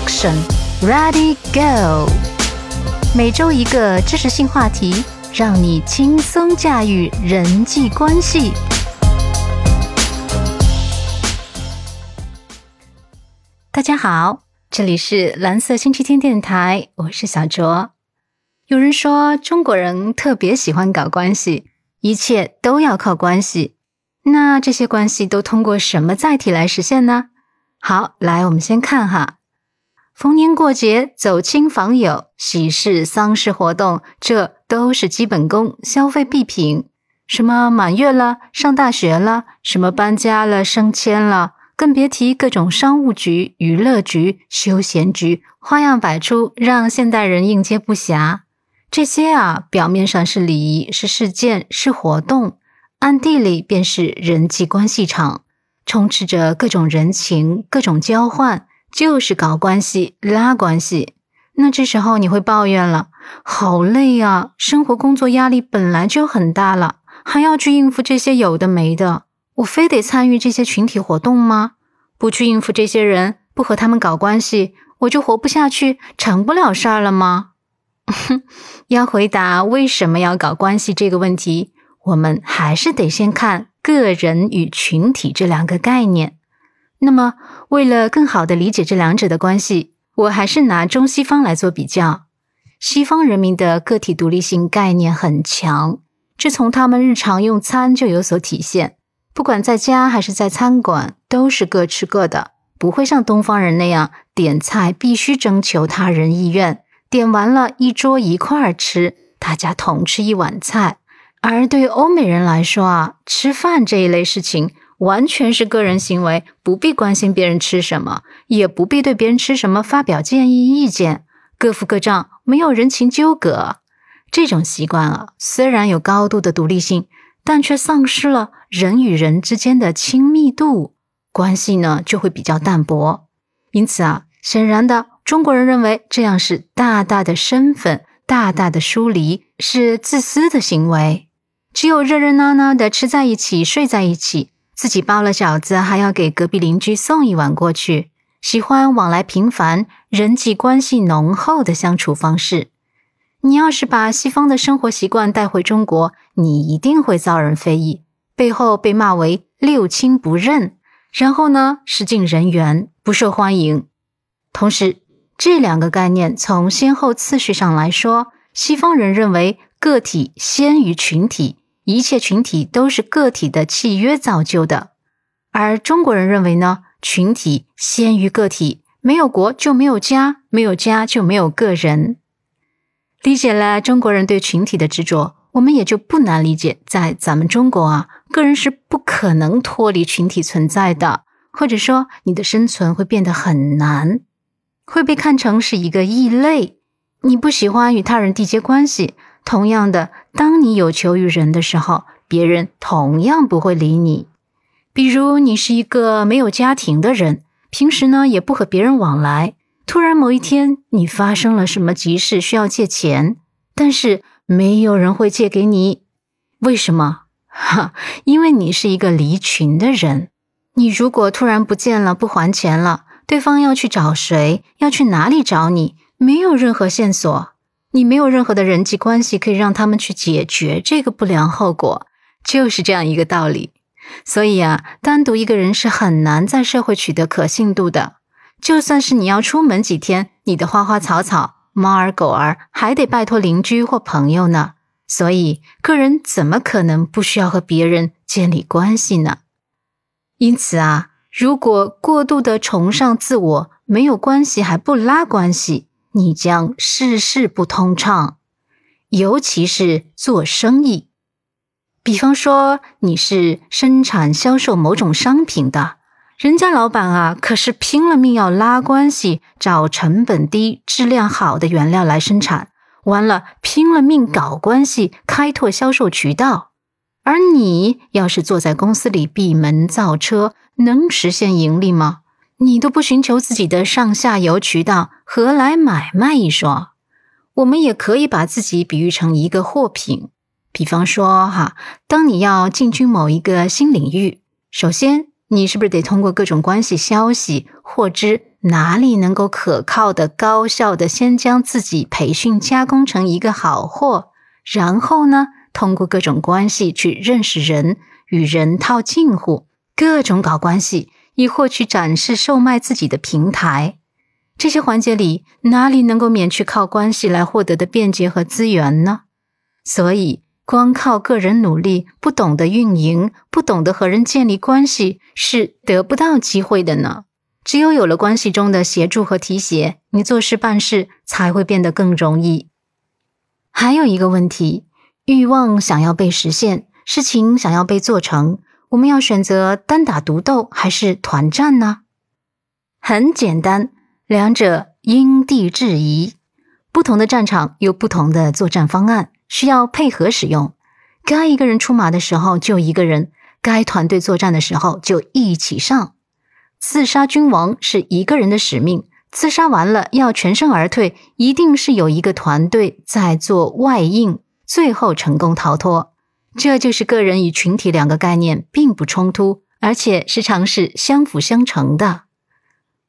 Action, ready, go！每周一个知识性话题，让你轻松驾驭人际关系。大家好，这里是蓝色星期天电台，我是小卓。有人说中国人特别喜欢搞关系，一切都要靠关系。那这些关系都通过什么载体来实现呢？好，来我们先看哈。逢年过节、走亲访友、喜事丧事活动，这都是基本功、消费必品。什么满月了、上大学了、什么搬家了、升迁了，更别提各种商务局、娱乐局、休闲局，花样百出，让现代人应接不暇。这些啊，表面上是礼仪、是事件、是活动，暗地里便是人际关系场，充斥着各种人情、各种交换。就是搞关系、拉关系，那这时候你会抱怨了，好累啊！生活工作压力本来就很大了，还要去应付这些有的没的，我非得参与这些群体活动吗？不去应付这些人，不和他们搞关系，我就活不下去，成不了事儿了吗？要回答为什么要搞关系这个问题，我们还是得先看个人与群体这两个概念。那么，为了更好的理解这两者的关系，我还是拿中西方来做比较。西方人民的个体独立性概念很强，这从他们日常用餐就有所体现。不管在家还是在餐馆，都是各吃各的，不会像东方人那样点菜必须征求他人意愿，点完了一桌一块儿吃，大家同吃一碗菜。而对于欧美人来说啊，吃饭这一类事情。完全是个人行为，不必关心别人吃什么，也不必对别人吃什么发表建议意见，各付各账，没有人情纠葛。这种习惯啊，虽然有高度的独立性，但却丧失了人与人之间的亲密度，关系呢就会比较淡薄。因此啊，显然的，中国人认为这样是大大的身份，大大的疏离，是自私的行为。只有热热闹闹的吃在一起，睡在一起。自己包了饺子，还要给隔壁邻居送一碗过去。喜欢往来频繁、人际关系浓厚的相处方式。你要是把西方的生活习惯带回中国，你一定会遭人非议，背后被骂为六亲不认，然后呢，失尽人缘，不受欢迎。同时，这两个概念从先后次序上来说，西方人认为个体先于群体。一切群体都是个体的契约造就的，而中国人认为呢？群体先于个体，没有国就没有家，没有家就没有个人。理解了中国人对群体的执着，我们也就不难理解，在咱们中国啊，个人是不可能脱离群体存在的，或者说你的生存会变得很难，会被看成是一个异类。你不喜欢与他人缔结关系。同样的，当你有求于人的时候，别人同样不会理你。比如，你是一个没有家庭的人，平时呢也不和别人往来。突然某一天，你发生了什么急事需要借钱，但是没有人会借给你。为什么？哈，因为你是一个离群的人。你如果突然不见了，不还钱了，对方要去找谁？要去哪里找你？没有任何线索。你没有任何的人际关系可以让他们去解决这个不良后果，就是这样一个道理。所以啊，单独一个人是很难在社会取得可信度的。就算是你要出门几天，你的花花草草、猫儿狗儿还得拜托邻居或朋友呢。所以，个人怎么可能不需要和别人建立关系呢？因此啊，如果过度的崇尚自我，没有关系还不拉关系。你将事事不通畅，尤其是做生意。比方说，你是生产销售某种商品的，人家老板啊，可是拼了命要拉关系，找成本低、质量好的原料来生产，完了拼了命搞关系，开拓销售渠道。而你要是坐在公司里闭门造车，能实现盈利吗？你都不寻求自己的上下游渠道，何来买卖一说？我们也可以把自己比喻成一个货品。比方说，哈，当你要进军某一个新领域，首先你是不是得通过各种关系、消息获知哪里能够可靠的、高效的先将自己培训加工成一个好货，然后呢，通过各种关系去认识人，与人套近乎，各种搞关系，以获取展示、售卖自己的平台。这些环节里，哪里能够免去靠关系来获得的便捷和资源呢？所以，光靠个人努力，不懂得运营，不懂得和人建立关系，是得不到机会的呢。只有有了关系中的协助和提携，你做事办事才会变得更容易。还有一个问题，欲望想要被实现，事情想要被做成，我们要选择单打独斗还是团战呢？很简单。两者因地制宜，不同的战场有不同的作战方案，需要配合使用。该一个人出马的时候就一个人，该团队作战的时候就一起上。刺杀君王是一个人的使命，刺杀完了要全身而退，一定是有一个团队在做外应，最后成功逃脱。这就是个人与群体两个概念并不冲突，而且时常是相辅相成的。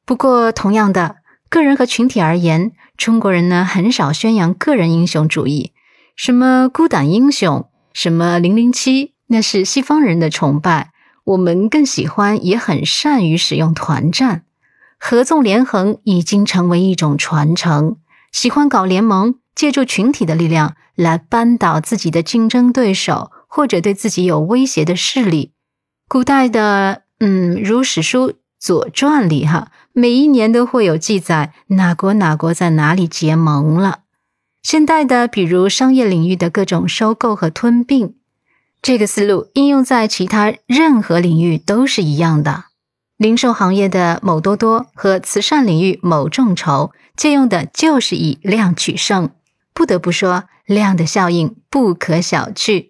不过，同样的，个人和群体而言，中国人呢很少宣扬个人英雄主义，什么孤胆英雄，什么零零七，那是西方人的崇拜。我们更喜欢，也很善于使用团战，合纵连横已经成为一种传承。喜欢搞联盟，借助群体的力量来扳倒自己的竞争对手，或者对自己有威胁的势力。古代的，嗯，如史书。《左传》里哈，每一年都会有记载哪国哪国在哪里结盟了。现代的，比如商业领域的各种收购和吞并，这个思路应用在其他任何领域都是一样的。零售行业的某多多和慈善领域某众筹，借用的就是以量取胜。不得不说，量的效应不可小觑。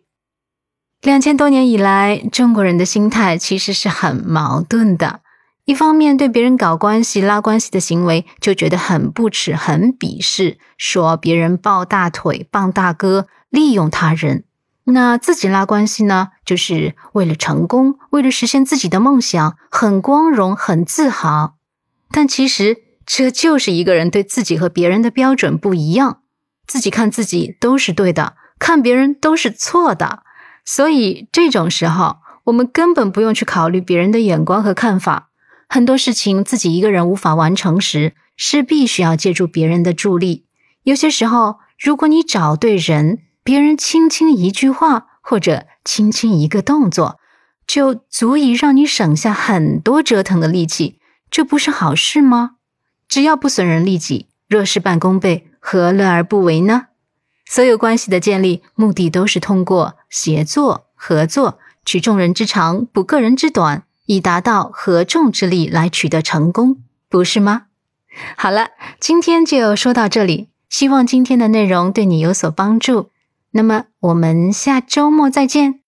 两千多年以来，中国人的心态其实是很矛盾的。一方面对别人搞关系、拉关系的行为就觉得很不耻、很鄙视，说别人抱大腿、傍大哥、利用他人；那自己拉关系呢，就是为了成功、为了实现自己的梦想，很光荣、很自豪。但其实这就是一个人对自己和别人的标准不一样，自己看自己都是对的，看别人都是错的。所以这种时候，我们根本不用去考虑别人的眼光和看法。很多事情自己一个人无法完成时，是必须要借助别人的助力。有些时候，如果你找对人，别人轻轻一句话或者轻轻一个动作，就足以让你省下很多折腾的力气，这不是好事吗？只要不损人利己，若事半功倍，何乐而不为呢？所有关系的建立，目的都是通过协作、合作，取众人之长，补个人之短。以达到合众之力来取得成功，不是吗？好了，今天就说到这里，希望今天的内容对你有所帮助。那么，我们下周末再见。